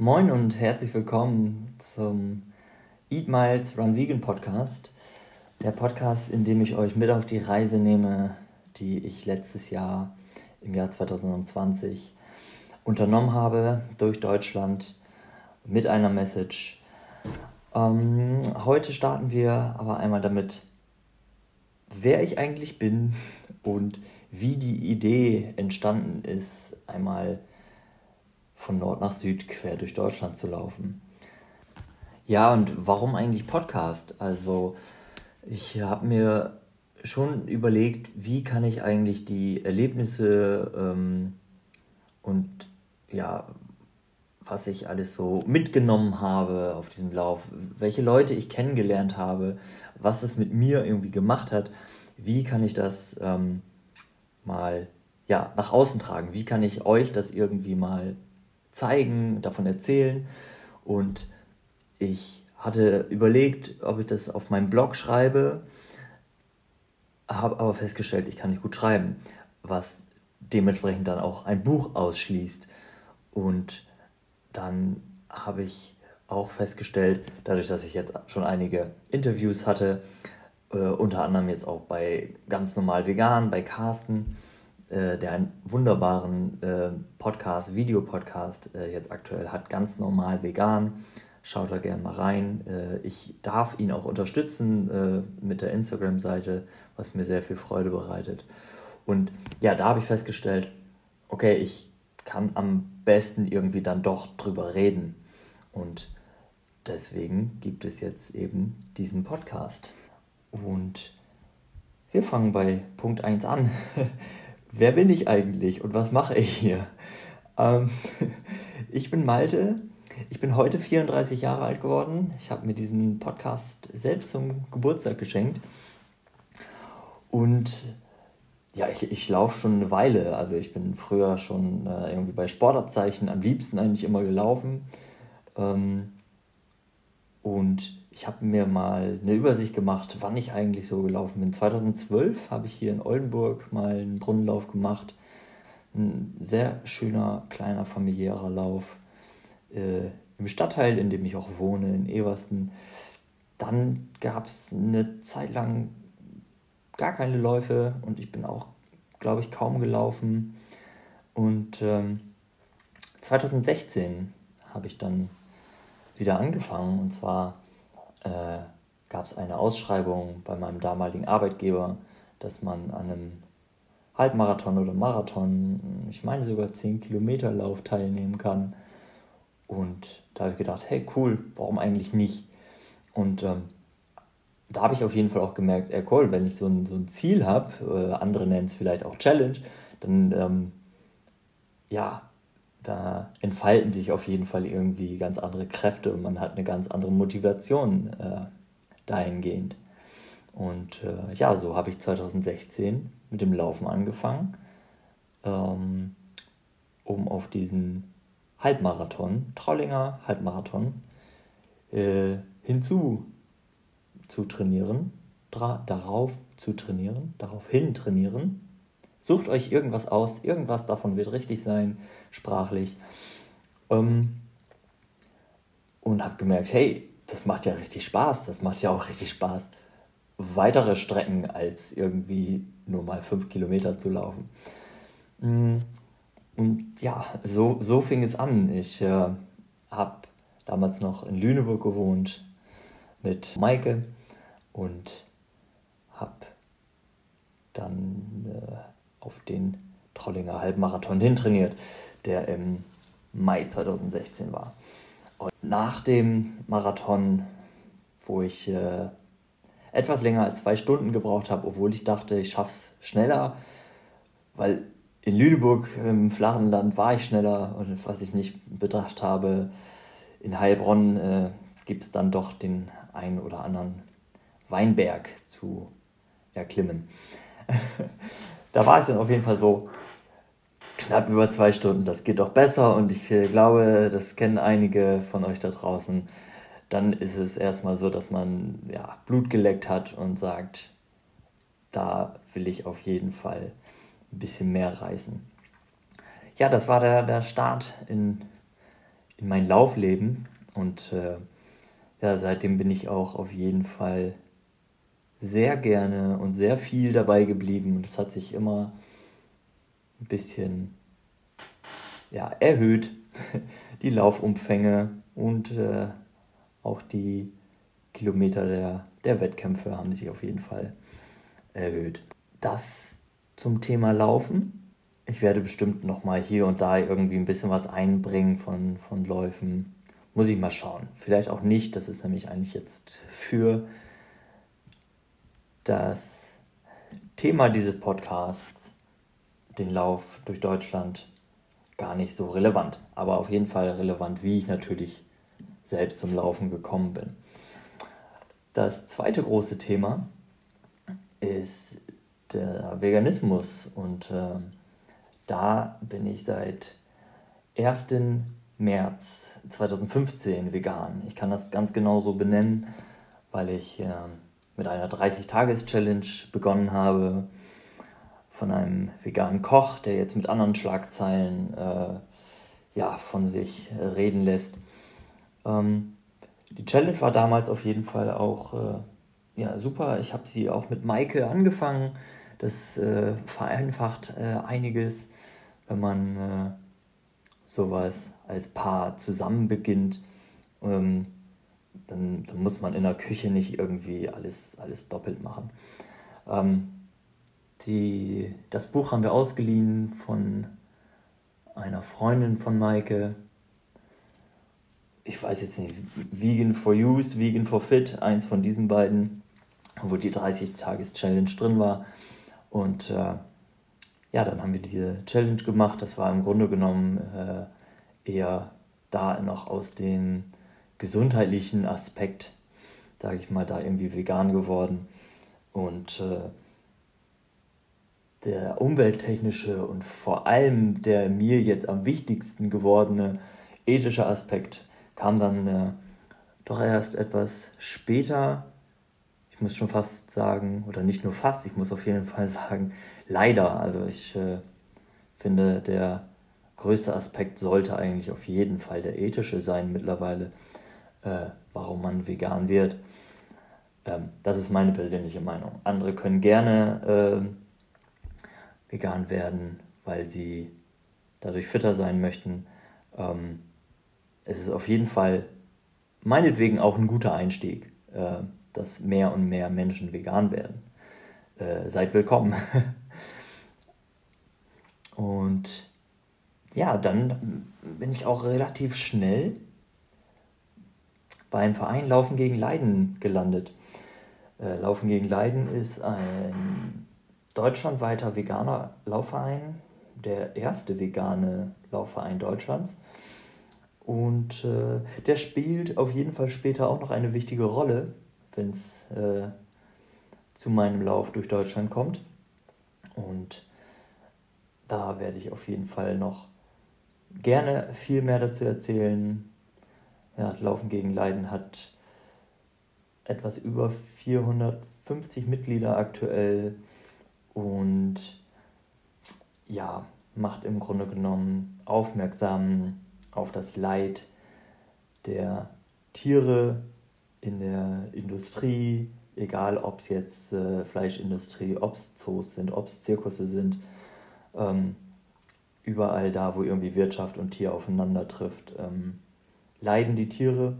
Moin und herzlich willkommen zum Eat Miles Run Vegan Podcast. Der Podcast, in dem ich euch mit auf die Reise nehme, die ich letztes Jahr im Jahr 2020 unternommen habe durch Deutschland mit einer Message. Ähm, heute starten wir aber einmal damit, wer ich eigentlich bin und wie die Idee entstanden ist, einmal von Nord nach Süd quer durch Deutschland zu laufen. Ja, und warum eigentlich Podcast? Also ich habe mir schon überlegt, wie kann ich eigentlich die Erlebnisse ähm, und ja, was ich alles so mitgenommen habe auf diesem Lauf, welche Leute ich kennengelernt habe, was es mit mir irgendwie gemacht hat, wie kann ich das ähm, mal ja, nach außen tragen, wie kann ich euch das irgendwie mal zeigen, davon erzählen. Und ich hatte überlegt, ob ich das auf meinem Blog schreibe, habe aber festgestellt, ich kann nicht gut schreiben, was dementsprechend dann auch ein Buch ausschließt. Und dann habe ich auch festgestellt, dadurch, dass ich jetzt schon einige Interviews hatte, äh, unter anderem jetzt auch bei ganz normal vegan, bei Carsten, äh, der einen wunderbaren äh, Podcast, Videopodcast äh, jetzt aktuell hat, ganz normal vegan. Schaut da gerne mal rein. Äh, ich darf ihn auch unterstützen äh, mit der Instagram-Seite, was mir sehr viel Freude bereitet. Und ja, da habe ich festgestellt, okay, ich kann am besten irgendwie dann doch drüber reden. Und deswegen gibt es jetzt eben diesen Podcast. Und wir fangen bei Punkt 1 an. wer bin ich eigentlich und was mache ich hier? Ähm, ich bin Malte. Ich bin heute 34 Jahre alt geworden. Ich habe mir diesen Podcast selbst zum Geburtstag geschenkt. Und ja, ich, ich laufe schon eine Weile. Also ich bin früher schon äh, irgendwie bei Sportabzeichen am liebsten eigentlich immer gelaufen. Ähm, und ich habe mir mal eine Übersicht gemacht, wann ich eigentlich so gelaufen bin. 2012 habe ich hier in Oldenburg mal einen Brunnenlauf gemacht. Ein sehr schöner, kleiner, familiärer Lauf äh, im Stadtteil, in dem ich auch wohne, in Eversten. Dann gab es eine Zeit lang gar keine Läufe und ich bin auch, glaube ich, kaum gelaufen. Und ähm, 2016 habe ich dann wieder angefangen und zwar äh, gab es eine Ausschreibung bei meinem damaligen Arbeitgeber, dass man an einem Halbmarathon oder Marathon, ich meine sogar 10 Kilometer Lauf teilnehmen kann. Und da habe ich gedacht, hey cool, warum eigentlich nicht? Und ähm, da habe ich auf jeden Fall auch gemerkt, ey cool, wenn ich so ein, so ein Ziel habe, äh, andere nennen es vielleicht auch Challenge, dann ähm, ja, da entfalten sich auf jeden Fall irgendwie ganz andere Kräfte und man hat eine ganz andere Motivation äh, dahingehend. Und äh, ja, so habe ich 2016 mit dem Laufen angefangen, ähm, um auf diesen Halbmarathon, Trollinger Halbmarathon, äh, hinzu zu trainieren, darauf zu trainieren, darauf hin trainieren Sucht euch irgendwas aus, irgendwas davon wird richtig sein, sprachlich. Ähm, und habe gemerkt, hey, das macht ja richtig Spaß, das macht ja auch richtig Spaß, weitere Strecken als irgendwie nur mal fünf Kilometer zu laufen. Mm, und ja, so, so fing es an. Ich äh, habe damals noch in Lüneburg gewohnt mit Maike und habe dann äh, auf den Trollinger Halbmarathon hintrainiert, der im Mai 2016 war. Und nach dem Marathon, wo ich äh, etwas länger als zwei Stunden gebraucht habe, obwohl ich dachte, ich schaffe es schneller, weil in Lüneburg im flachen Land war ich schneller und was ich nicht bedacht habe, in Heilbronn äh, gibt es dann doch den einen oder anderen Weinberg zu erklimmen. da war ich dann auf jeden Fall so knapp über zwei Stunden. Das geht doch besser und ich äh, glaube, das kennen einige von euch da draußen. Dann ist es erstmal so, dass man ja, Blut geleckt hat und sagt, da will ich auf jeden Fall ein bisschen mehr reißen. Ja, das war der, der Start in in mein Laufleben. Und äh, ja, seitdem bin ich auch auf jeden Fall sehr gerne und sehr viel dabei geblieben. Und es hat sich immer ein bisschen ja, erhöht, die Laufumfänge und äh, auch die Kilometer der, der Wettkämpfe haben sich auf jeden Fall erhöht. Das zum Thema Laufen. Ich werde bestimmt noch mal hier und da irgendwie ein bisschen was einbringen von, von Läufen. Muss ich mal schauen. Vielleicht auch nicht. Das ist nämlich eigentlich jetzt für das Thema dieses Podcasts, den Lauf durch Deutschland, gar nicht so relevant. Aber auf jeden Fall relevant, wie ich natürlich selbst zum Laufen gekommen bin. Das zweite große Thema ist der Veganismus und äh, da bin ich seit 1. März 2015 vegan. Ich kann das ganz genau so benennen, weil ich äh, mit einer 30-Tages-Challenge begonnen habe von einem veganen Koch, der jetzt mit anderen Schlagzeilen äh, ja, von sich reden lässt. Ähm, die Challenge war damals auf jeden Fall auch äh, ja, super. Ich habe sie auch mit Maike angefangen. Das äh, vereinfacht äh, einiges, wenn man äh, sowas als Paar zusammen beginnt. Ähm, dann, dann, muss man in der Küche nicht irgendwie alles, alles doppelt machen. Ähm, die, das Buch haben wir ausgeliehen von einer Freundin von Maike ich weiß jetzt nicht, Vegan for Use, Vegan for Fit, eins von diesen beiden, wo die 30-Tages-Challenge drin war. Und äh, ja, dann haben wir diese Challenge gemacht. Das war im Grunde genommen äh, eher da noch aus dem gesundheitlichen Aspekt, sage ich mal, da irgendwie vegan geworden. Und äh, der umwelttechnische und vor allem der mir jetzt am wichtigsten gewordene ethische Aspekt kam dann äh, doch erst etwas später. Ich muss schon fast sagen, oder nicht nur fast, ich muss auf jeden Fall sagen, leider. Also ich äh, finde, der größte Aspekt sollte eigentlich auf jeden Fall der ethische sein mittlerweile, äh, warum man vegan wird. Ähm, das ist meine persönliche Meinung. Andere können gerne ähm, vegan werden, weil sie dadurch fitter sein möchten. Ähm, es ist auf jeden Fall meinetwegen auch ein guter Einstieg, äh, dass mehr und mehr Menschen vegan werden. Äh, seid willkommen. und ja, dann bin ich auch relativ schnell beim Verein Laufen gegen Leiden gelandet. Äh, Laufen gegen Leiden ist ein deutschlandweiter veganer Laufverein, der erste vegane Laufverein Deutschlands. Und äh, der spielt auf jeden Fall später auch noch eine wichtige Rolle, wenn es äh, zu meinem Lauf durch Deutschland kommt. Und da werde ich auf jeden Fall noch gerne viel mehr dazu erzählen. Ja, Laufen gegen Leiden hat etwas über 450 Mitglieder aktuell und ja, macht im Grunde genommen aufmerksam auf das Leid der Tiere in der Industrie, egal ob es jetzt äh, Fleischindustrie, ob es Zoos sind, ob es Zirkusse sind, ähm, überall da, wo irgendwie Wirtschaft und Tier aufeinander trifft, ähm, leiden die Tiere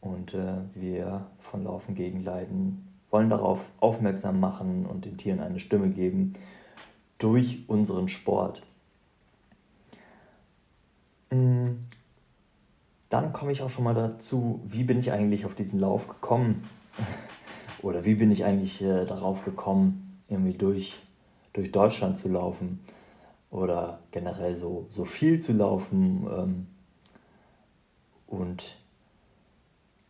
und äh, wir von Laufen gegen Leiden wollen darauf aufmerksam machen und den Tieren eine Stimme geben durch unseren Sport. Mm. Dann komme ich auch schon mal dazu, wie bin ich eigentlich auf diesen Lauf gekommen? Oder wie bin ich eigentlich äh, darauf gekommen, irgendwie durch, durch Deutschland zu laufen? Oder generell so, so viel zu laufen? Ähm, und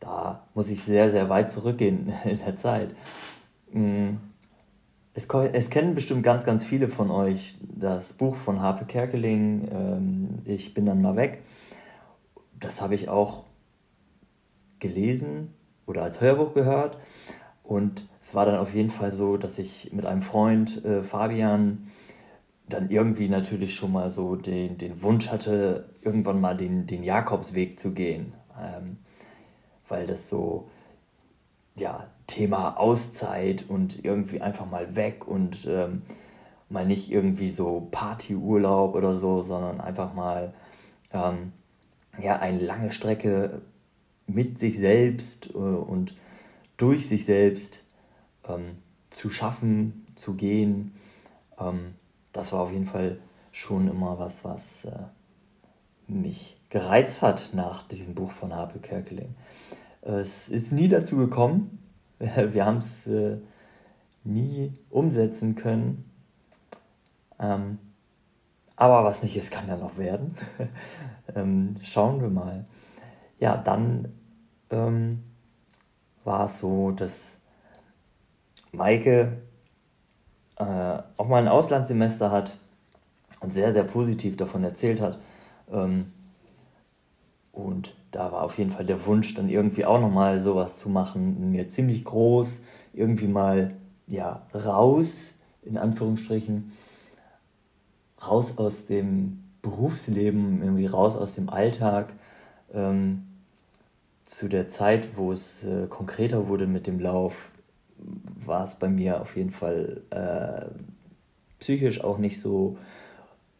da muss ich sehr, sehr weit zurückgehen in der Zeit. Mm. Es, es, kennen bestimmt ganz, ganz viele von euch das Buch von Harpe Kerkeling, ähm, Ich bin dann mal weg. Das habe ich auch gelesen oder als Hörbuch gehört. Und es war dann auf jeden Fall so, dass ich mit einem Freund, äh, Fabian, dann irgendwie natürlich schon mal so den, den Wunsch hatte, irgendwann mal den, den Jakobsweg zu gehen. Ähm, weil das so, ja, Thema Auszeit und irgendwie einfach mal weg und ähm, mal nicht irgendwie so Partyurlaub oder so, sondern einfach mal ähm, ja, eine lange Strecke mit sich selbst äh, und durch sich selbst ähm, zu schaffen, zu gehen. Das war auf jeden Fall schon immer was, was äh, mich gereizt hat nach diesem Buch von Harpe Kerkeling. Es ist nie dazu gekommen. Wir haben es äh, nie umsetzen können. Ähm, aber was nicht ist, kann ja noch werden. ähm, schauen wir mal. Ja, dann ähm, war es so, dass Maike äh, auch mal ein Auslandssemester hat und sehr, sehr positiv davon erzählt hat. Ähm, und da war auf jeden Fall der Wunsch, dann irgendwie auch nochmal sowas zu machen, mir ziemlich groß, irgendwie mal ja, raus, in Anführungsstrichen, raus aus dem Berufsleben, irgendwie raus aus dem Alltag. Ähm, zu der Zeit, wo es äh, konkreter wurde mit dem Lauf, war es bei mir auf jeden Fall äh, psychisch auch nicht so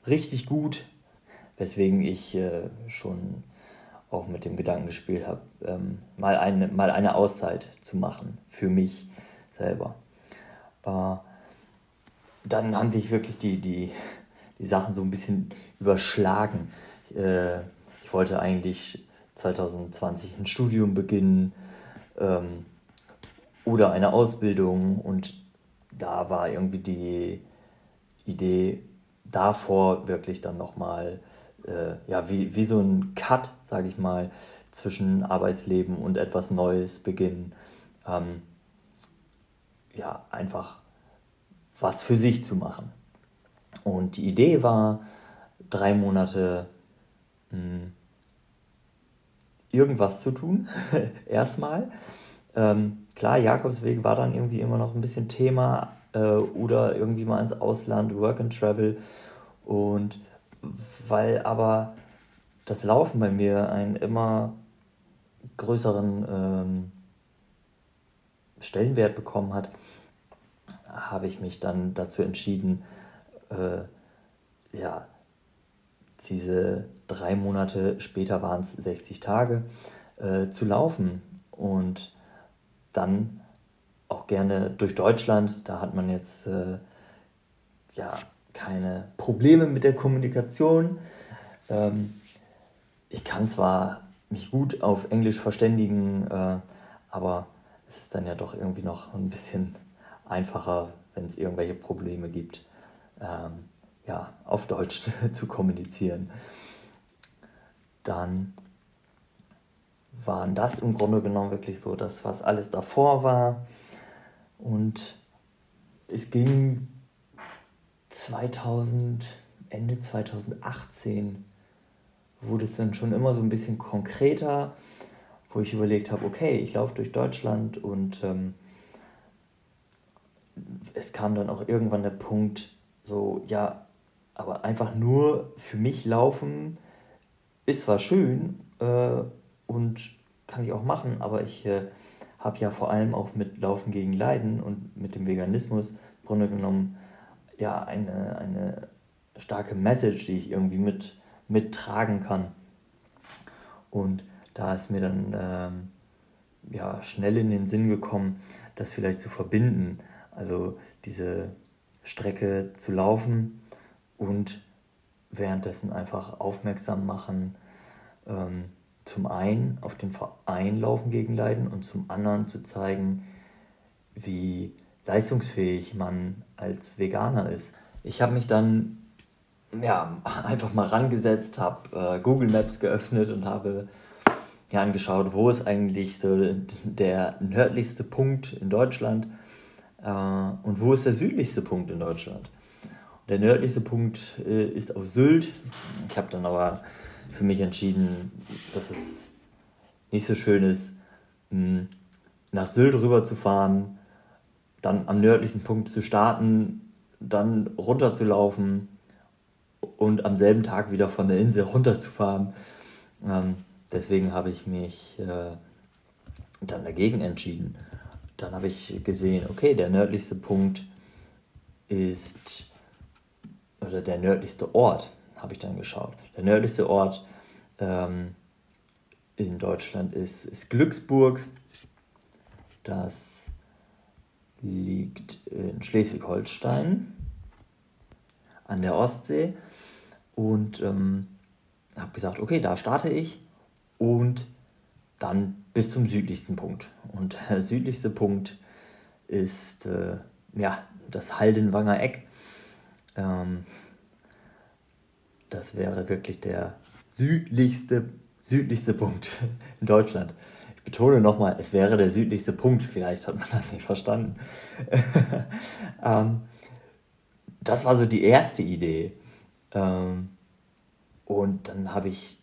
richtig gut, weswegen ich äh, schon auch mit dem Gedanken gespielt habe, ähm, mal, eine, mal eine Auszeit zu machen für mich selber. Äh, dann haben sich wirklich die, die, die Sachen so ein bisschen überschlagen. Ich, äh, ich wollte eigentlich 2020 ein Studium beginnen ähm, oder eine Ausbildung und da war irgendwie die Idee davor wirklich dann nochmal äh, ja, wie, wie so ein Cut, sage ich mal, zwischen Arbeitsleben und etwas Neues beginnen. Ähm, ja, einfach was für sich zu machen. Und die Idee war, drei Monate mh, hm, irgendwas zu tun, erstmal. Ähm, klar, Jakobsweg war dann irgendwie immer noch ein bisschen Thema äh, oder irgendwie mal ins Ausland, Work and Travel. Und weil aber das Laufen bei mir einen immer größeren ähm, Stellenwert bekommen hat, habe ich mich dann dazu entschieden, äh, ja, diese drei Monate später waren es 60 Tage äh, zu laufen und dann auch gerne durch Deutschland. Da hat man jetzt äh, ja keine Probleme mit der Kommunikation. Ähm, ich kann zwar mich gut auf Englisch verständigen, äh, aber es ist dann ja doch irgendwie noch ein bisschen einfacher, wenn es irgendwelche Probleme gibt, ähm, ja, auf Deutsch zu kommunizieren. Dann waren das im Grunde genommen wirklich so das, was alles davor war. Und es ging 2000, Ende 2018 wurde es dann schon immer so ein bisschen konkreter, wo ich überlegt habe, okay, ich laufe durch Deutschland und ähm, es kam dann auch irgendwann der Punkt, so, ja, aber einfach nur für mich laufen ist zwar schön äh, und kann ich auch machen, aber ich äh, habe ja vor allem auch mit Laufen gegen Leiden und mit dem Veganismus im Grunde genommen ja eine, eine starke Message, die ich irgendwie mit, mittragen kann. Und da ist mir dann ähm, ja, schnell in den Sinn gekommen, das vielleicht zu verbinden. Also diese Strecke zu laufen und währenddessen einfach aufmerksam machen, ähm, zum einen auf den Verein Laufen gegen Leiden und zum anderen zu zeigen, wie leistungsfähig man als Veganer ist. Ich habe mich dann ja, einfach mal rangesetzt, habe äh, Google Maps geöffnet und habe ja, angeschaut, wo ist eigentlich so der nördlichste Punkt in Deutschland äh, und wo ist der südlichste Punkt in Deutschland. Der nördlichste Punkt äh, ist auf Sylt. Ich habe dann aber für mich entschieden, dass es nicht so schön ist, hm, nach Sylt rüber zu fahren, dann am nördlichsten Punkt zu starten, dann runter zu laufen und am selben Tag wieder von der Insel runterzufahren. Ähm, deswegen habe ich mich äh, dann dagegen entschieden. Dann habe ich gesehen, okay, der nördlichste Punkt ist, oder der nördlichste Ort, habe ich dann geschaut. Der nördlichste Ort ähm, in Deutschland ist, ist Glücksburg. Das liegt in Schleswig-Holstein an der Ostsee und ähm, habe gesagt, okay, da starte ich und dann bis zum südlichsten Punkt. Und der südlichste Punkt ist äh, ja, das Haldenwanger Eck. Ähm, das wäre wirklich der südlichste, südlichste Punkt in Deutschland. Ich betone nochmal, es wäre der südlichste Punkt. Vielleicht hat man das nicht verstanden. ähm, das war so die erste Idee. Ähm, und dann habe ich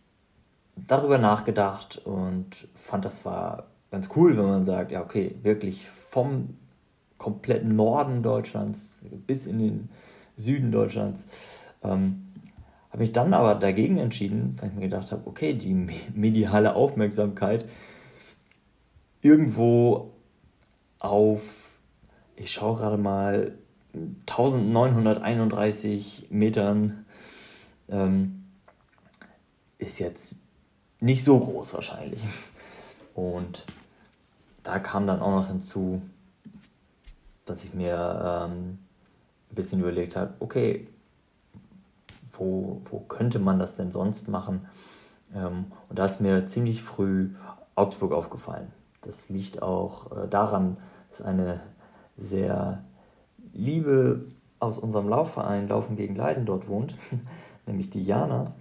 darüber nachgedacht und fand, das war ganz cool, wenn man sagt, ja, okay, wirklich vom kompletten Norden Deutschlands bis in den Süden Deutschlands. Ähm, habe mich dann aber dagegen entschieden, weil ich mir gedacht habe, okay, die mediale Aufmerksamkeit irgendwo auf, ich schaue gerade mal, 1931 Metern ähm, ist jetzt nicht so groß wahrscheinlich. Und da kam dann auch noch hinzu, dass ich mir ähm, ein bisschen überlegt habe, okay, wo, wo könnte man das denn sonst machen? Ähm, und da ist mir ziemlich früh Augsburg aufgefallen. Das liegt auch äh, daran, dass eine sehr liebe aus unserem Laufverein Laufen gegen Leiden dort wohnt, nämlich die Jana.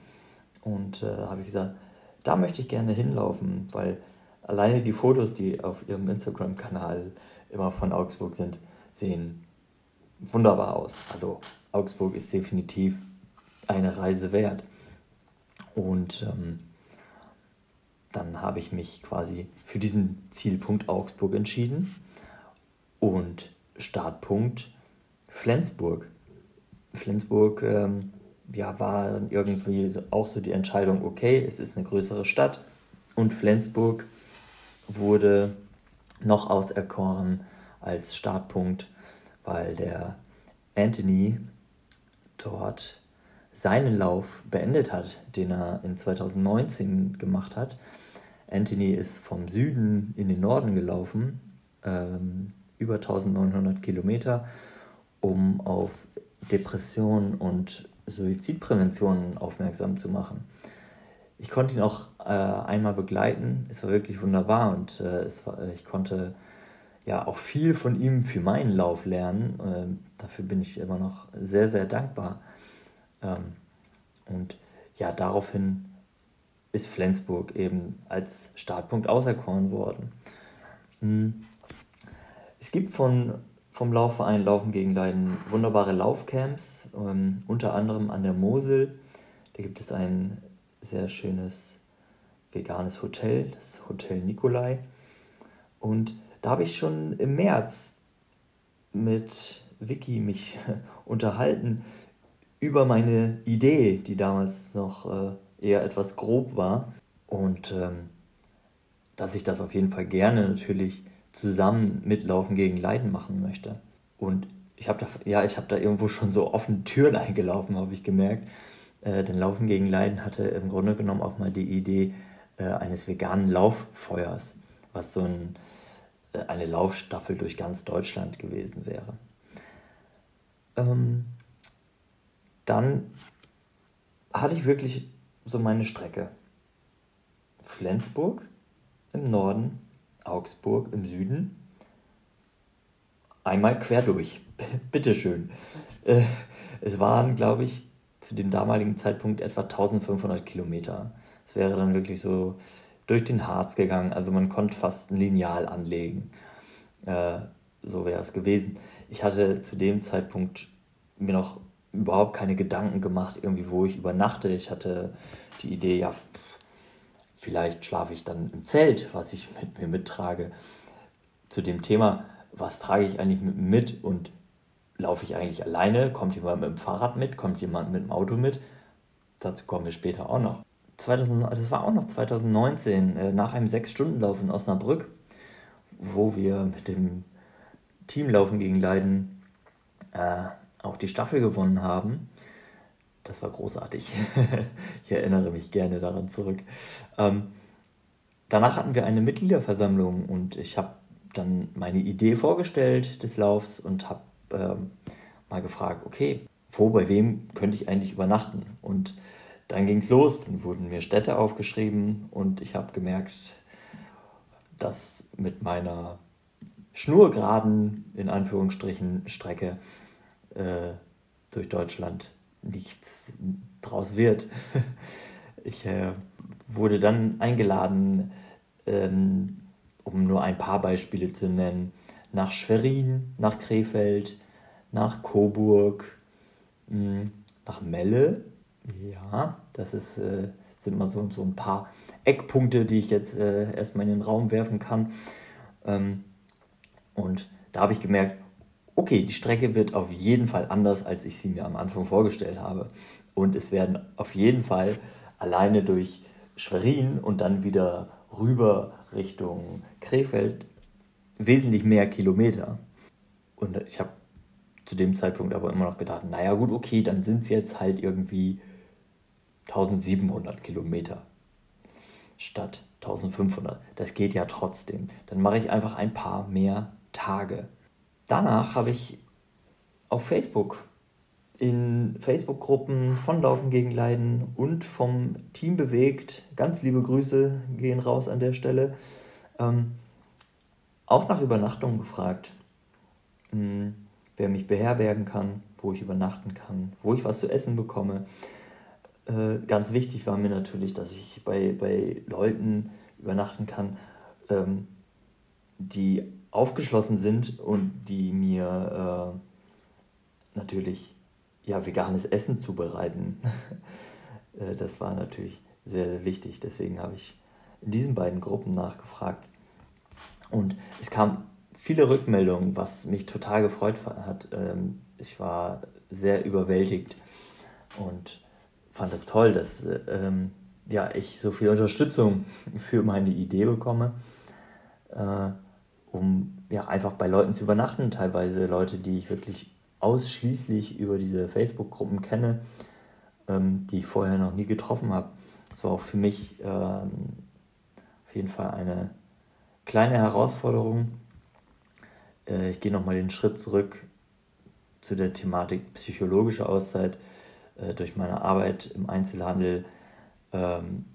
Und äh, habe ich gesagt, da möchte ich gerne hinlaufen, weil alleine die Fotos, die auf ihrem Instagram-Kanal immer von Augsburg sind, sehen wunderbar aus. Also Augsburg ist definitiv eine Reise wert. Und ähm, dann habe ich mich quasi für diesen Zielpunkt Augsburg entschieden und Startpunkt Flensburg. Flensburg ähm, ja, war dann irgendwie auch so die Entscheidung, okay, es ist eine größere Stadt und Flensburg wurde noch auserkoren als Startpunkt, weil der Anthony dort seinen Lauf beendet hat, den er in 2019 gemacht hat. Anthony ist vom Süden in den Norden gelaufen, ähm, über 1900 Kilometer, um auf Depressionen und Suizidprävention aufmerksam zu machen. Ich konnte ihn auch äh, einmal begleiten. Es war wirklich wunderbar und äh, war, ich konnte ja auch viel von ihm für meinen Lauf lernen. Ähm, dafür bin ich immer noch sehr, sehr dankbar. Ähm, und ja, daraufhin ist Flensburg eben als Startpunkt auserkoren worden. Hm. Es gibt von, vom Laufverein Laufen gegen Leiden wunderbare Laufcamps, ähm, unter anderem an der Mosel. Da gibt es ein sehr schönes veganes Hotel, das Hotel Nikolai. Und da habe ich schon im März mit Vicky mich unterhalten über meine Idee, die damals noch äh, eher etwas grob war. Und ähm, dass ich das auf jeden Fall gerne natürlich zusammen mit Laufen gegen Leiden machen möchte. Und ich habe da, ja, ich da irgendwo schon so offene Türen eingelaufen, habe ich gemerkt. Äh, denn Laufen gegen Leiden hatte im Grunde genommen auch mal die Idee äh, eines veganen Lauffeuers, was so ein äh, eine Laufstaffel durch ganz Deutschland gewesen wäre. Ähm, dann hatte ich wirklich so meine Strecke. Flensburg im Norden, Augsburg im Süden. Einmal quer durch. Bitteschön. Äh, es waren, glaube ich, zu dem damaligen Zeitpunkt etwa 1500 Kilometer. Es wäre dann wirklich so durch den Harz gegangen. Also man konnte fast ein Lineal anlegen. Äh, so wäre es gewesen. Ich hatte zu dem Zeitpunkt mir noch überhaupt keine Gedanken gemacht, irgendwie, wo ich übernachte. Ich hatte die Idee, ja, vielleicht schlafe ich dann im Zelt, was ich mit mir mittrage. Zu dem Thema, was trage ich eigentlich mit und laufe ich eigentlich alleine? Kommt jemand mit dem Fahrrad mit? Kommt jemand mit dem Auto mit? Dazu kommen wir später auch noch. 2000, das war auch noch 2019, äh, nach einem 6-Stunden-Lauf in Osnabrück, wo wir mit dem Teamlaufen gegen Leiden äh, auch die Staffel gewonnen haben. Das war großartig. ich erinnere mich gerne daran zurück. Ähm, danach hatten wir eine Mitgliederversammlung und ich habe dann meine Idee vorgestellt des Laufs und habe ähm, mal gefragt, okay, wo, bei wem könnte ich eigentlich übernachten? Und dann ging es los, dann wurden mir Städte aufgeschrieben und ich habe gemerkt, dass mit meiner schnurgeraden, in Anführungsstrichen, Strecke äh, durch Deutschland nichts draus wird. ich äh, wurde dann eingeladen, ähm, um nur ein paar Beispiele zu nennen, nach Schwerin, nach Krefeld, nach Coburg, mh, hm, nach Melle. Ja, das ist, äh, sind mal so, so ein paar Eckpunkte, die ich jetzt äh, erstmal in den Raum werfen kann. Ähm, und da habe ich gemerkt, okay, die Strecke wird auf jeden Fall anders, als ich sie mir am Anfang vorgestellt habe. Und es werden auf jeden Fall alleine durch Schwerin und dann wieder rüber Richtung Krefeld wesentlich mehr Kilometer. Und ich habe zu dem Zeitpunkt aber immer noch gedacht, naja gut, okay, dann sind es jetzt halt irgendwie 1700 Kilometer statt 1500. Das geht ja trotzdem. Dann mache ich einfach ein paar mehr Tage. Danach habe ich auf Facebook in Facebook-Gruppen von Laufen gegen Leiden und vom Team bewegt, ganz liebe Grüße gehen raus an der Stelle, ähm, auch nach Übernachtung gefragt, hm, wer mich beherbergen kann, wo ich übernachten kann, wo ich was zu essen bekomme. Äh, ganz wichtig war mir natürlich, dass ich bei, bei Leuten übernachten kann, ähm, die aufgeschlossen sind und die mir äh, natürlich ja, veganes Essen zubereiten. Äh, das war natürlich sehr, sehr wichtig. Deswegen habe ich in diesen beiden Gruppen nachgefragt. Und es kamen viele Rückmeldungen, was mich total gefreut hat. Ähm, ich war sehr überwältigt und fand es toll, dass ähm, ja, ich so viel Unterstützung für meine Idee bekomme. Äh, um ja, einfach bei Leuten zu übernachten. Teilweise Leute, die ich wirklich ausschließlich über diese Facebook-Gruppen kenne, ähm, die ich vorher noch nie getroffen habe. Das war auch für mich ähm, auf jeden Fall eine kleine Herausforderung. Äh, ich gehe nochmal den Schritt zurück zu der Thematik psychologische Auszeit. Äh, durch meine Arbeit im Einzelhandel ähm,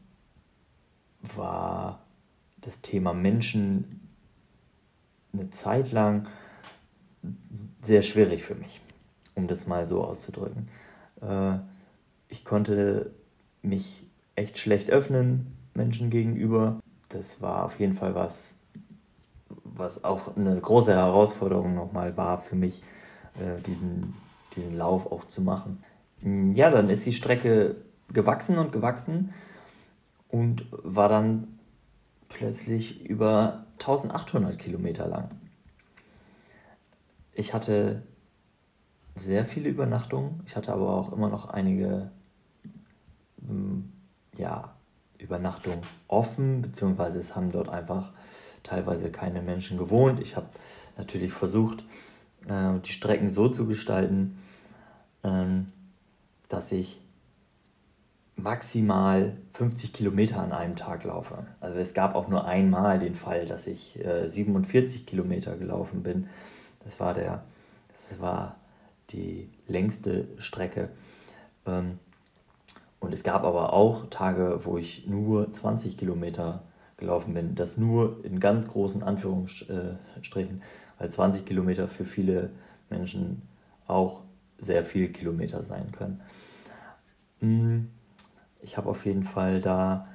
war das Thema Menschen eine Zeit lang sehr schwierig für mich, um das mal so auszudrücken. Äh, ich konnte mich echt schlecht öffnen Menschen gegenüber. Das war auf jeden Fall was, was auch eine große Herausforderung nochmal war für mich, äh, diesen, diesen Lauf auch zu machen. Ja, dann ist die Strecke gewachsen und gewachsen und war dann plötzlich über 1800 Kilometer lang. Ich hatte sehr viele Übernachtungen. Ich hatte aber auch immer noch einige hm, ja, Übernachtungen offen, beziehungsweise es haben dort einfach teilweise keine Menschen gewohnt. Ich habe natürlich versucht, äh, die Strecken so zu gestalten, ähm, dass ich maximal 50 Kilometer an einem Tag laufe. Also es gab auch nur einmal den Fall, dass ich äh, 47 Kilometer gelaufen bin. Das war der, das war die längste Strecke. Ähm, und es gab aber auch Tage, wo ich nur 20 Kilometer gelaufen bin. Das nur in ganz großen Anführungsstrichen, weil 20 Kilometer für viele Menschen auch sehr viele Kilometer sein können. Mm ich habe auf jeden Fall da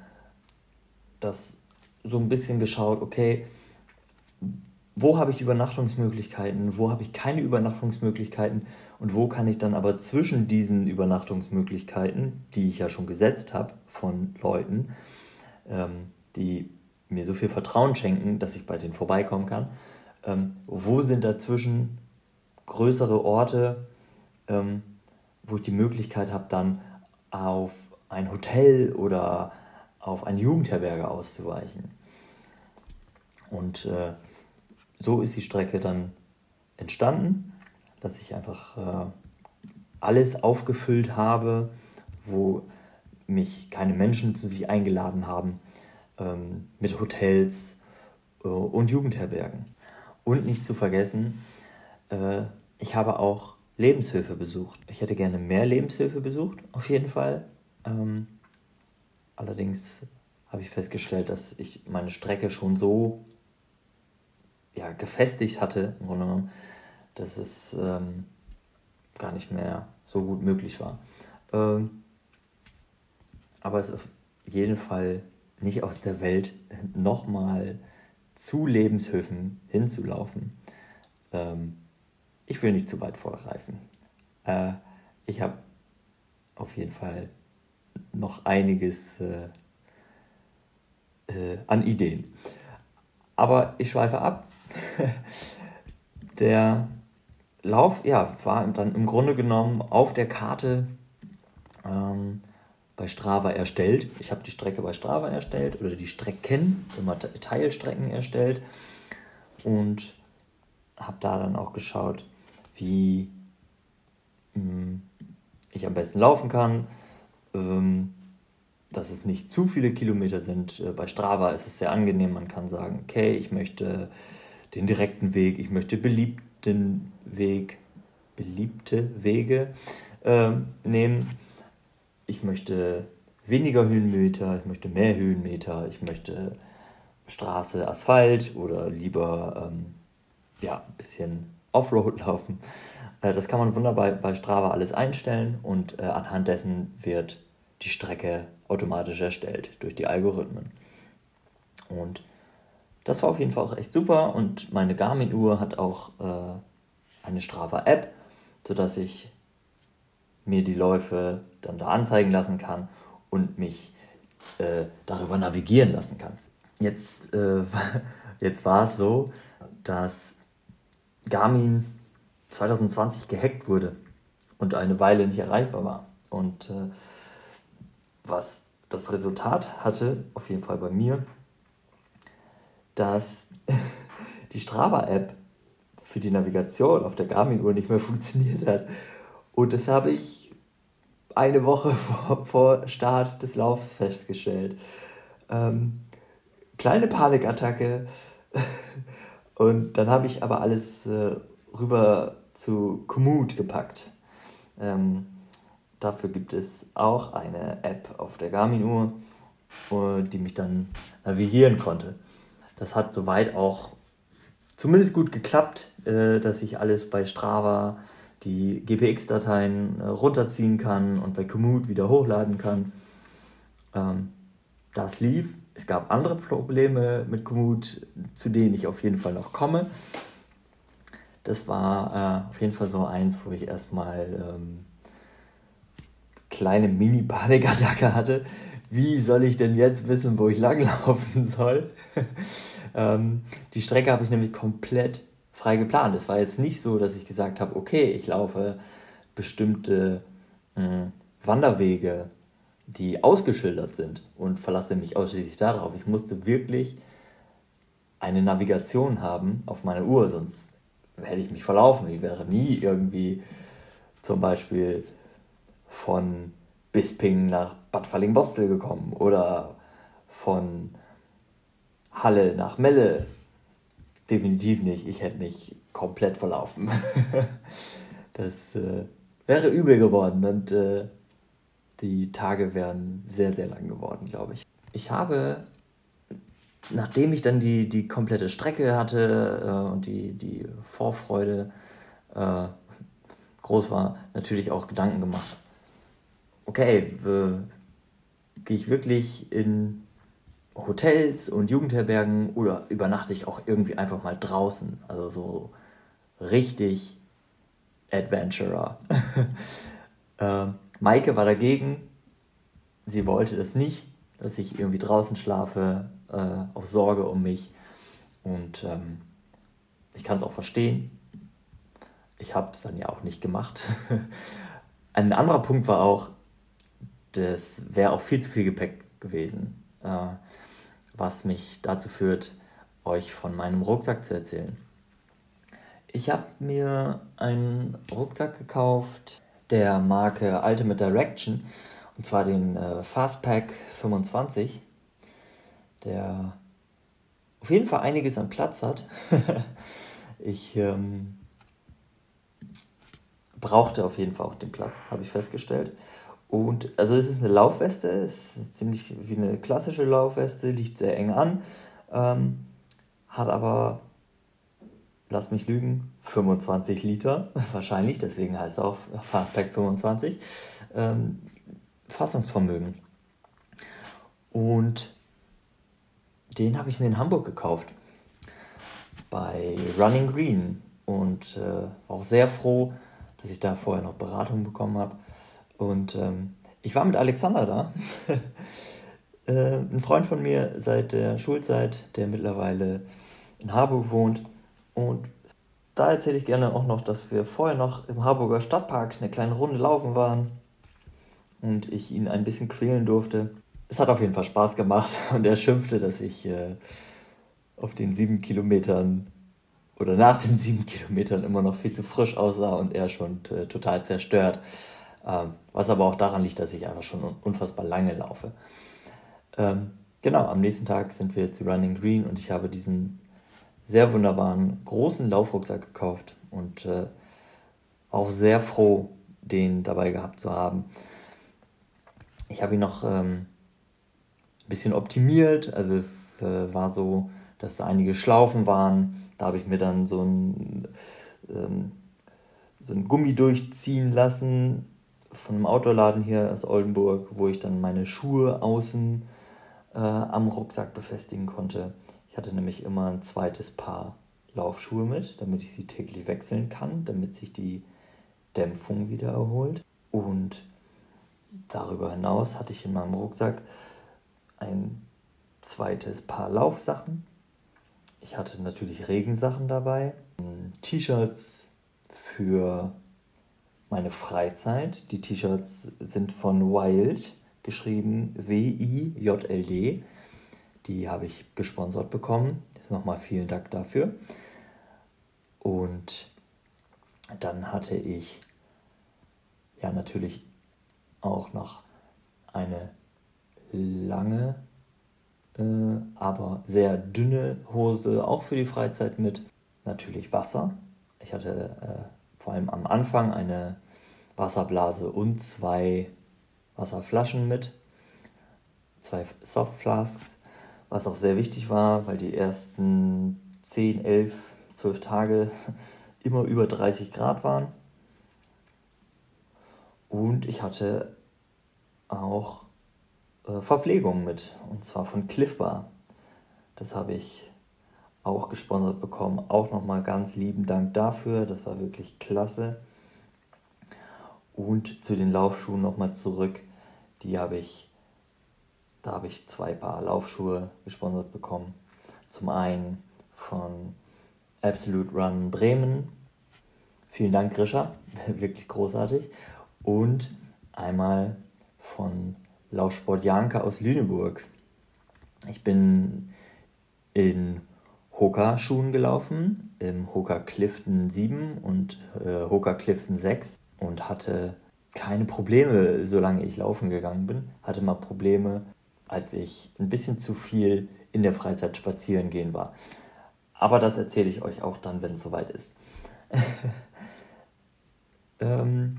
das so ein bisschen geschaut, okay, wo habe ich Übernachtungsmöglichkeiten, wo habe ich keine Übernachtungsmöglichkeiten und wo kann ich dann aber zwischen diesen Übernachtungsmöglichkeiten, die ich ja schon gesetzt habe von Leuten, ähm, die mir so viel Vertrauen schenken, dass ich bei denen vorbeikommen kann, ähm, wo sind dazwischen größere Orte, ähm, wo ich die Möglichkeit habe, dann auf ein Hotel oder auf eine Jugendherberge auszuweichen. Und äh, so ist die Strecke dann entstanden, dass ich einfach äh, alles aufgefüllt habe, wo mich keine Menschen zu sich eingeladen haben, ähm, mit Hotels äh, und Jugendherbergen. Und nicht zu vergessen, äh, ich habe auch Lebenshilfe besucht. Ich hätte gerne mehr Lebenshilfe besucht, auf jeden Fall. Ähm, allerdings habe ich festgestellt, dass ich meine Strecke schon so ja, gefestigt hatte, im Grunde genommen, dass es ähm, gar nicht mehr so gut möglich war. Ähm, aber es ist auf jeden Fall nicht aus der Welt, nochmal zu Lebenshöfen hinzulaufen. Ähm, ich will nicht zu weit vorgreifen. Äh, ich habe auf jeden Fall noch einiges äh, äh, an Ideen. Aber ich schweife ab. der Lauf ja, war dann im Grunde genommen auf der Karte ähm, bei Strava erstellt. Ich habe die Strecke bei Strava erstellt oder die Strecken, immer Teilstrecken erstellt und habe da dann auch geschaut, wie mh, hm, ich am besten laufen kann, ähm, dass es nicht zu viele Kilometer sind. Äh, bei Strava ist es sehr angenehm, man kann sagen, okay, ich möchte den direkten Weg, ich möchte beliebten Weg, beliebte Wege äh, nehmen ich möchte weniger Höhenmeter, ich möchte mehr Höhenmeter, ich möchte Straße, Asphalt oder lieber ähm, ja, ein bisschen Offroad laufen. Äh, das kann man wunderbar bei Strava alles einstellen und äh, anhand dessen wird die Strecke automatisch erstellt durch die Algorithmen. Und das war auf jeden Fall auch echt super und meine Garmin-Uhr hat auch äh, eine Strava-App, sodass ich mir die Läufe dann da anzeigen lassen kann und mich äh, darüber navigieren lassen kann. Jetzt, äh, jetzt war es so, dass Garmin 2020 gehackt wurde und eine Weile nicht erreichbar war. Und äh, was das Resultat hatte, auf jeden Fall bei mir, dass die Strava-App für die Navigation auf der Garmin-Uhr nicht mehr funktioniert hat. Und das habe ich eine Woche vor, vor Start des Laufs festgestellt. Ähm, kleine Panikattacke. Und dann habe ich aber alles äh, rüber zu Komoot gepackt. Ähm, dafür gibt es auch eine App auf der Garmin-Uhr, äh, die mich dann navigieren konnte. Das hat soweit auch zumindest gut geklappt, äh, dass ich alles bei Strava die GPX-Dateien äh, runterziehen kann und bei Komoot wieder hochladen kann. Ähm, das lief. Es gab andere Probleme mit Komoot, zu denen ich auf jeden Fall noch komme. Das war auf jeden Fall so eins, wo ich erstmal ähm, kleine Mini-Panikattacke hatte. Wie soll ich denn jetzt wissen, wo ich langlaufen soll? ähm, die Strecke habe ich nämlich komplett frei geplant. Es war jetzt nicht so, dass ich gesagt habe, okay, ich laufe bestimmte mh, hm, Wanderwege, die ausgeschildert sind und verlasse mich ausschließlich darauf. Ich musste wirklich eine Navigation haben auf meiner Uhr, sonst hätte ich mich verlaufen. Ich wäre nie irgendwie zum Beispiel von Bisping nach Bad Fallingbostel gekommen oder von Halle nach Melle definitiv nicht. Ich hätte mich komplett verlaufen. das äh, wäre übel geworden und äh, die Tage wären sehr, sehr lang geworden, glaube ich. Ich habe, nachdem ich dann die, die komplette Strecke hatte äh, und die, die Vorfreude äh, groß war, natürlich auch Gedanken gemacht. Okay, gehe ich wirklich in Hotels und Jugendherbergen oder übernachte ich auch irgendwie einfach mal draußen. Also so richtig Adventurer. äh, Maike war dagegen. Sie wollte das nicht, dass ich irgendwie draußen schlafe, äh, auf Sorge um mich. Und ähm, ich kann es auch verstehen. ich habe es dann ja auch nicht gemacht. Ein anderer Punkt war auch, das wäre auch viel zu viel Gepäck gewesen, äh, was mich dazu führt, euch von meinem Rucksack zu erzählen. Ich habe mir einen Rucksack gekauft der Marke Ultimate Direction und zwar den äh, Fastpack 25, der auf jeden Fall einiges an Platz hat. ich ähm, brauchte auf jeden Fall auch den Platz, habe ich festgestellt. Und also es ist eine Laufweste, es ist ziemlich wie eine klassische Laufweste, liegt sehr eng an, ähm, hat aber, lass mich lügen, 25 Liter, wahrscheinlich, deswegen heißt es auch Fastpack 25, ähm, Fassungsvermögen. Und den habe ich mir in Hamburg gekauft, bei Running Green und äh, auch sehr froh, dass ich da vorher noch Beratung bekommen habe. Und ähm, ich war mit Alexander da, äh, ein Freund von mir seit der Schulzeit, der mittlerweile in Harburg wohnt. Und da erzähle ich gerne auch noch, dass wir vorher noch im Harburger Stadtpark eine kleine Runde laufen waren und ich ihn ein bisschen quälen durfte. Es hat auf jeden Fall Spaß gemacht und er schimpfte, dass ich äh, auf den sieben Kilometern oder nach den sieben Kilometern immer noch viel zu frisch aussah und er schon äh, total zerstört. Ähm, was aber auch daran liegt, dass ich einfach schon unfassbar lange laufe. Ähm, genau, am nächsten Tag sind wir zu Running Green und ich habe diesen sehr wunderbaren großen Laufrucksack gekauft und äh, auch sehr froh, den dabei gehabt zu haben. Ich habe ihn noch ähm, ein bisschen optimiert, also es äh, war so, dass da einige Schlaufen waren, da habe ich mir dann so ein, so ein Gummi durchziehen lassen von einem Autoladen hier aus Oldenburg, wo ich dann meine Schuhe außen äh, am Rucksack befestigen konnte. Ich hatte nämlich immer ein zweites Paar Laufschuhe mit, damit ich sie täglich wechseln kann, damit sich die Dämpfung wieder erholt. Und darüber hinaus hatte ich in meinem Rucksack ein zweites Paar Laufsachen, ich hatte natürlich Regensachen dabei, T-Shirts für meine Freizeit. Die T-Shirts sind von Wild, geschrieben W-I-J-L-D. Die habe ich gesponsert bekommen. Nochmal vielen Dank dafür. Und dann hatte ich ja natürlich auch noch eine lange äh, aber sehr dünne Hose, auch für die Freizeit mit. Natürlich Wasser. Ich hatte äh, vor allem am Anfang eine Wasserblase und zwei Wasserflaschen mit, zwei Softflasks, was auch sehr wichtig war, weil die ersten 10, 11, 12 Tage immer über 30 Grad waren. Und ich hatte auch äh, Verpflegung mit, und zwar von Cliff Bar. Das habe ich auch gesponsert bekommen. Auch nochmal ganz lieben Dank dafür. Das war wirklich klasse. Und zu den Laufschuhen nochmal zurück. Die habe ich, da habe ich zwei Paar Laufschuhe gesponsert bekommen. Zum einen von Absolute Run Bremen. Vielen Dank, Grisha. Wirklich großartig. Und einmal von Laufsport Janka aus Lüneburg. Ich bin in Hoka-Schuhen gelaufen, im Hoka Clifton 7 und äh, Hoka Clifton 6 und hatte keine Probleme, solange ich laufen gegangen bin. Hatte mal Probleme, als ich ein bisschen zu viel in der Freizeit spazieren gehen war. Aber das erzähle ich euch auch dann, wenn es soweit ist. ähm,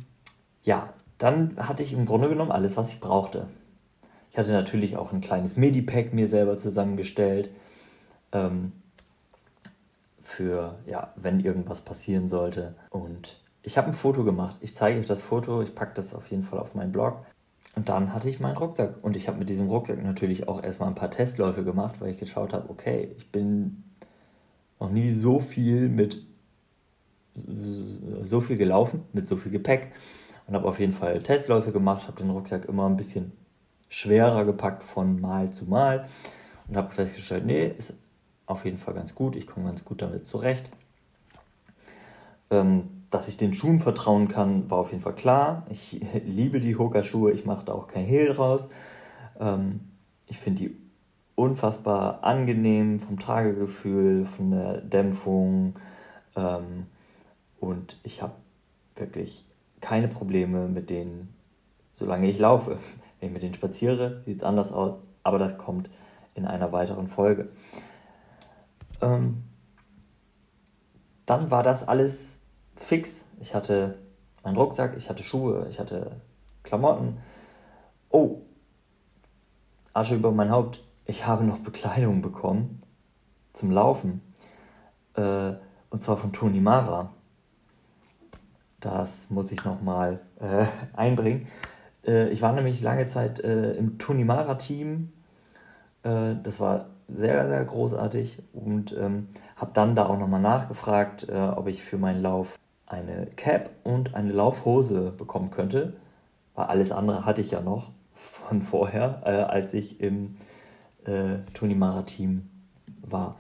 ja, dann hatte ich im Grunde genommen alles, was ich brauchte. Ich hatte natürlich auch ein kleines Medipack mir selber zusammengestellt. Ähm, für, ja, wenn irgendwas passieren sollte. Und ich habe ein Foto gemacht. Ich zeige euch das Foto. Ich packe das auf jeden Fall auf meinen Blog. Und dann hatte ich meinen Rucksack. Und ich habe mit diesem Rucksack natürlich auch erstmal ein paar Testläufe gemacht, weil ich geschaut habe, okay, ich bin noch nie so viel mit so viel gelaufen, mit so viel Gepäck. Und habe auf jeden Fall Testläufe gemacht, habe den Rucksack immer ein bisschen schwerer gepackt von Mal zu Mal und habe festgestellt, nee, ist auf jeden Fall ganz gut, ich komme ganz gut damit zurecht. Ähm, dass ich den Schuhen vertrauen kann, war auf jeden Fall klar. Ich liebe die Hoka-Schuhe, ich mache da auch kein Hehl draus. Ähm, ich finde die unfassbar angenehm vom Tragegefühl, von der Dämpfung. Ähm, und ich habe wirklich keine Probleme mit denen, solange ich laufe. Wenn ich mit denen spaziere, sieht es anders aus, aber das kommt in einer weiteren Folge. Ähm, dann war das alles fix. Ich hatte meinen Rucksack, ich hatte Schuhe, ich hatte Klamotten. Oh, Asche über mein Haupt. Ich habe noch Bekleidung bekommen zum Laufen. Äh, und zwar von Toni Mara. Das muss ich nochmal äh, einbringen. Äh, ich war nämlich lange Zeit äh, im Toni Mara-Team. Äh, das war sehr, sehr großartig und ähm, habe dann da auch nochmal nachgefragt, äh, ob ich für meinen Lauf eine Cap und eine Laufhose bekommen könnte, weil alles andere hatte ich ja noch von vorher, äh, als ich im äh, Tony Mara Team war.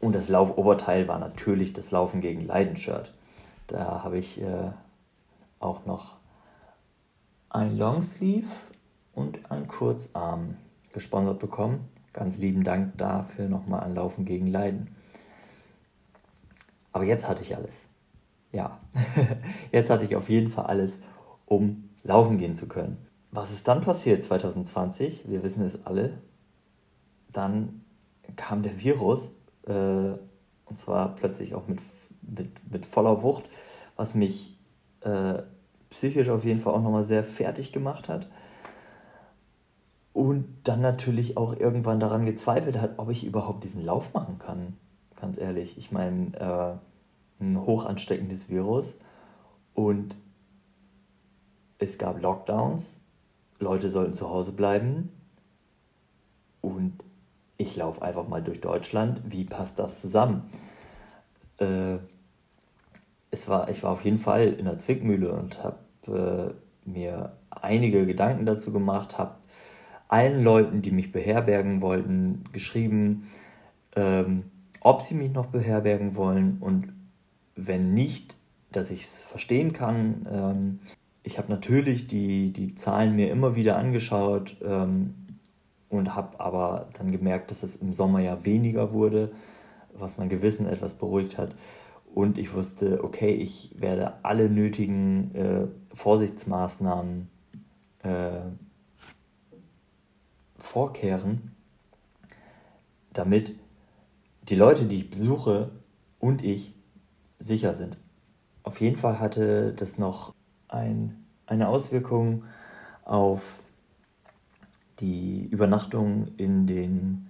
Und das Laufoberteil war natürlich das Laufen gegen Leiden-Shirt. Da habe ich äh, auch noch ein Longsleeve und ein Kurzarm gesponsert bekommen. Ganz lieben Dank dafür nochmal an Laufen gegen Leiden. Aber jetzt hatte ich alles ja, jetzt hatte ich auf jeden Fall alles, um laufen gehen zu können. Was ist dann passiert 2020? Wir wissen es alle. Dann kam der Virus äh, und zwar plötzlich auch mit, mit, mit voller Wucht, was mich äh, psychisch auf jeden Fall auch nochmal sehr fertig gemacht hat. Und dann natürlich auch irgendwann daran gezweifelt hat, ob ich überhaupt diesen Lauf machen kann. Ganz ehrlich. Ich meine, äh, ein hoch ansteckendes Virus und es gab Lockdowns, Leute sollten zu Hause bleiben und ich laufe einfach mal durch Deutschland. Wie passt das zusammen? Äh, es war, ich war auf jeden Fall in der Zwickmühle und habe äh, mir einige Gedanken dazu gemacht, habe allen Leuten, die mich beherbergen wollten, geschrieben, ähm, ob sie mich noch beherbergen wollen und wenn nicht, dass ich es verstehen kann. Ähm, ich habe natürlich die, die Zahlen mir immer wieder angeschaut ähm, und habe aber dann gemerkt, dass es im Sommer ja weniger wurde, was mein Gewissen etwas beruhigt hat. Und ich wusste, okay, ich werde alle nötigen äh, Vorsichtsmaßnahmen äh, vorkehren, damit die Leute, die ich besuche und ich sicher sind. Auf jeden Fall hatte das noch ein, eine Auswirkung auf die Übernachtung in den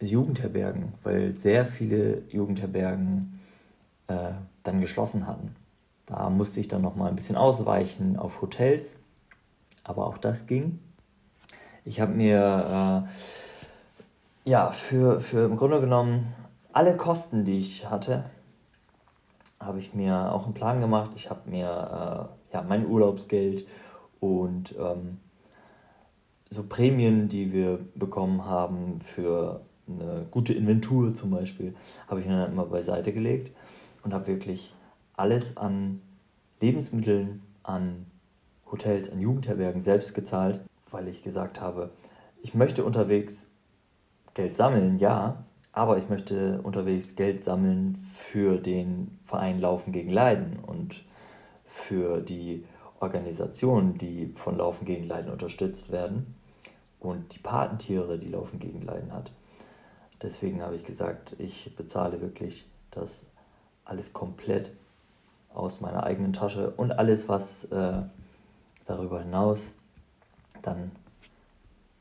Jugendherbergen, weil sehr viele Jugendherbergen äh, dann geschlossen hatten. Da musste ich dann noch mal ein bisschen ausweichen auf Hotels, aber auch das ging. Ich habe mir äh, ja für, für im Grunde genommen alle Kosten, die ich hatte, habe ich mir auch einen Plan gemacht. Ich habe mir äh, ja, mein Urlaubsgeld und ähm, so Prämien, die wir bekommen haben für eine gute Inventur zum Beispiel, habe ich mir dann immer beiseite gelegt und habe wirklich alles an Lebensmitteln, an Hotels, an Jugendherbergen selbst gezahlt, weil ich gesagt habe, ich möchte unterwegs Geld sammeln, ja, aber ich möchte unterwegs Geld sammeln für den Verein Laufen gegen Leiden und für die Organisationen, die von Laufen gegen Leiden unterstützt werden und die Patentiere, die Laufen gegen Leiden hat. Deswegen habe ich gesagt, ich bezahle wirklich das alles komplett aus meiner eigenen Tasche und alles, was äh, darüber hinaus dann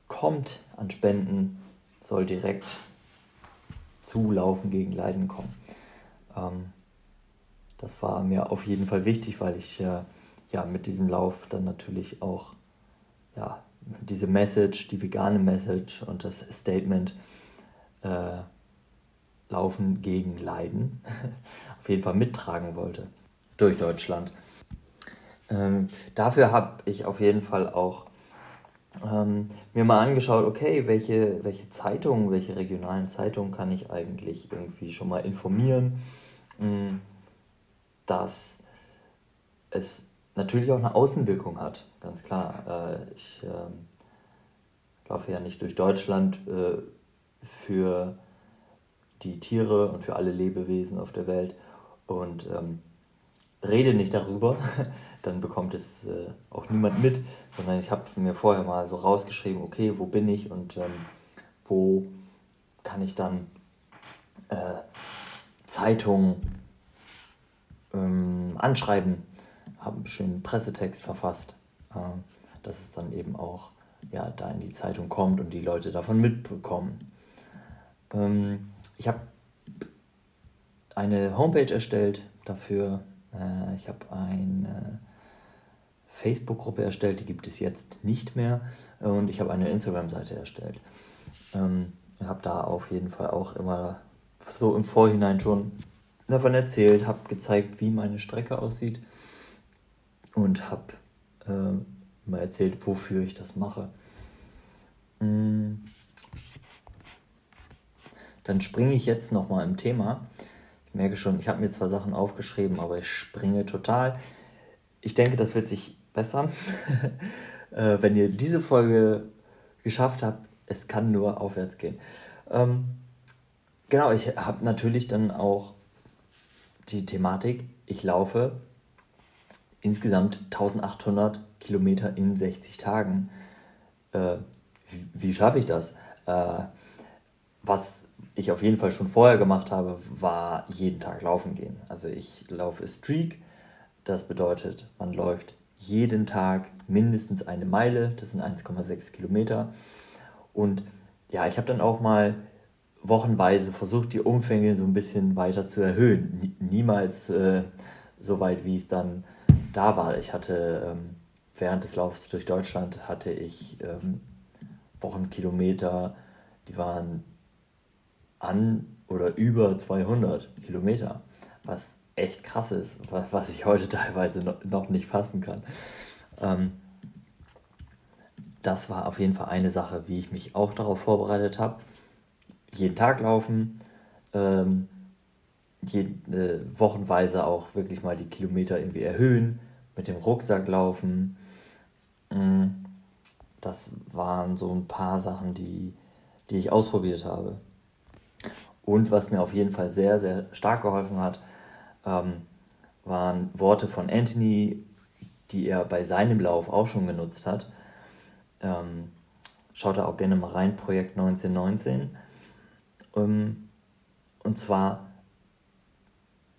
kommt an Spenden, soll direkt zu Laufen gegen Leiden kommen. Ähm, das war mir auf jeden Fall wichtig, weil ich äh, ja mit diesem Lauf dann natürlich auch ja, diese Message, die vegane Message und das Statement äh, Laufen gegen Leiden auf jeden Fall mittragen wollte durch Deutschland. Ähm, dafür habe ich auf jeden Fall auch ähm, mir mal angeschaut, okay, welche, welche Zeitungen, welche regionalen Zeitungen kann ich eigentlich irgendwie schon mal informieren. Mhm. dass es natürlich auch eine Außenwirkung hat, ganz klar. Äh, ich ähm, laufe ja nicht durch Deutschland äh, für die Tiere und für alle Lebewesen auf der Welt und ähm, rede nicht darüber, dann bekommt es äh, auch niemand mit, sondern ich habe mir vorher mal so rausgeschrieben, okay, wo bin ich und ähm, wo kann ich dann äh, Zeitungen ähm, anschreiben, habe einen schönen Pressetext verfasst, äh, dass es dann eben auch ja, da in die Zeitung kommt und die Leute davon mitbekommen. Ähm, ich habe eine Homepage erstellt dafür. Äh, ich habe eine Facebook-Gruppe erstellt, die gibt es jetzt nicht mehr. Und ich habe eine Instagram-Seite erstellt. Ähm, habe da auf jeden Fall auch immer so im Vorhinein schon davon erzählt, habe gezeigt, wie meine Strecke aussieht und habe äh, mal erzählt, wofür ich das mache. Mm. Dann springe ich jetzt nochmal im Thema. Ich merke schon, ich habe mir zwar Sachen aufgeschrieben, aber ich springe total. Ich denke, das wird sich bessern. äh, wenn ihr diese Folge geschafft habt, es kann nur aufwärts gehen. Ähm, genau, ich habe natürlich dann auch die Thematik, ich laufe insgesamt 1800 Kilometer in 60 Tagen. Äh, wie, wie schaffe ich das? Äh, was ich auf jeden Fall schon vorher gemacht habe, war jeden Tag laufen gehen. Also ich laufe Streak, das bedeutet, man läuft jeden Tag mindestens eine Meile, das sind 1,6 Kilometer. Und ja, ich habe dann auch mal wochenweise versucht, die Umfänge so ein bisschen weiter zu erhöhen. Niemals äh, so weit, wie es dann da war. Ich hatte ähm, während des Laufs durch Deutschland hatte ich ähm, Wochenkilometer, die waren an oder über 200 Kilometer, was echt krass ist, was ich heute teilweise noch nicht fassen kann. Ähm, das war auf jeden Fall eine Sache, wie ich mich auch darauf vorbereitet habe. Jeden Tag laufen, ähm, jeden, äh, wochenweise auch wirklich mal die Kilometer irgendwie erhöhen, mit dem Rucksack laufen. Mm, das waren so ein paar Sachen, die, die ich ausprobiert habe. Und was mir auf jeden Fall sehr, sehr stark geholfen hat, ähm, waren Worte von Anthony, die er bei seinem Lauf auch schon genutzt hat. Ähm, schaut da auch gerne mal rein, Projekt 1919. Ähm, und zwar,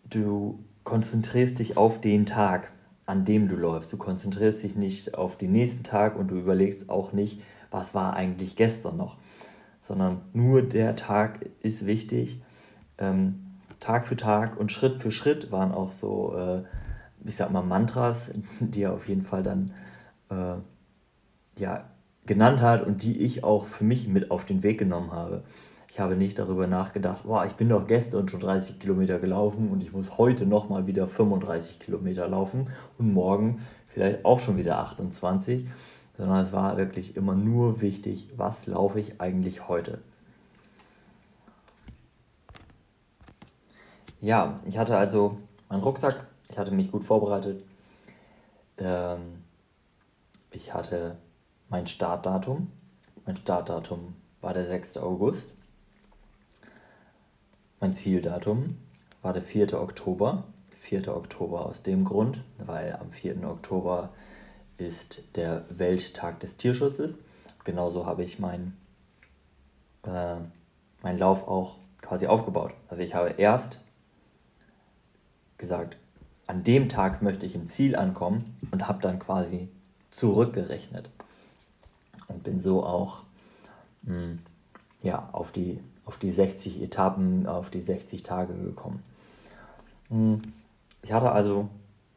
du konzentrierst dich auf den Tag, an dem du läufst. Du konzentrierst dich nicht auf den nächsten Tag und du überlegst auch nicht, was war eigentlich gestern noch, sondern nur der Tag ist wichtig. Ähm, Tag für Tag und Schritt für Schritt waren auch so, äh, ich sag mal, Mantras, die er auf jeden Fall dann äh, ja, genannt hat und die ich auch für mich mit auf den Weg genommen habe. Ich habe nicht darüber nachgedacht, boah, ich bin doch gestern schon 30 Kilometer gelaufen und ich muss heute nochmal wieder 35 Kilometer laufen und morgen vielleicht auch schon wieder 28, sondern es war wirklich immer nur wichtig, was laufe ich eigentlich heute. Ja, ich hatte also meinen Rucksack, ich hatte mich gut vorbereitet. Ähm, ich hatte mein Startdatum. Mein Startdatum war der 6. August. Mein Zieldatum war der 4. Oktober. 4. Oktober aus dem Grund, weil am 4. Oktober ist der Welttag des Tierschutzes. Genauso habe ich meinen äh, mein Lauf auch quasi aufgebaut. Also ich habe erst gesagt, an dem Tag möchte ich im Ziel ankommen und habe dann quasi zurückgerechnet und bin so auch mh, hm, ja, auf, die, auf die 60 Etappen, auf die 60 Tage gekommen. Hm, ich hatte also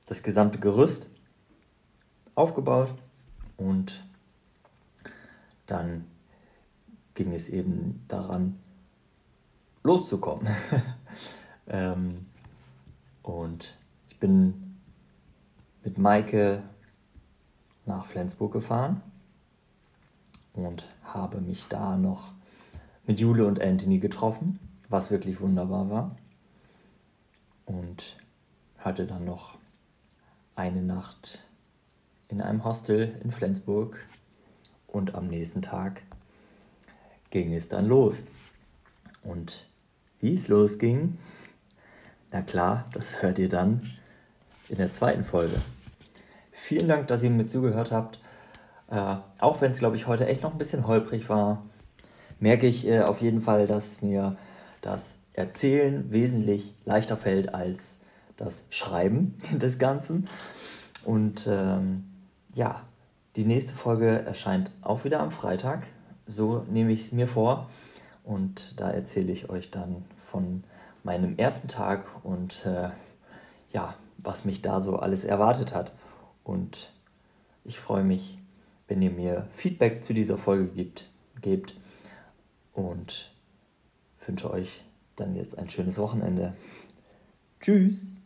das gesamte Gerüst aufgebaut und dann ging es eben daran, loszukommen. ähm, und ich bin mit Maike nach Flensburg gefahren und habe mich da noch mit Jule und Anthony getroffen, was wirklich wunderbar war. Und hatte dann noch eine Nacht in einem Hostel in Flensburg und am nächsten Tag ging es dann los. Und wie es losging, na klar, das hört ihr dann in der zweiten Folge. Vielen Dank, dass ihr mir zugehört habt. Äh, auch wenn es, glaube ich, heute echt noch ein bisschen holprig war, merke ich äh, auf jeden Fall, dass mir das Erzählen wesentlich leichter fällt als das Schreiben des Ganzen. Und ähm, ja, die nächste Folge erscheint auch wieder am Freitag. So nehme ich es mir vor. Und da erzähle ich euch dann von meinem ersten Tag und äh, ja, was mich da so alles erwartet hat. Und ich freue mich, wenn ihr mir Feedback zu dieser Folge gibt, gebt und wünsche euch dann jetzt ein schönes Wochenende. Tschüss!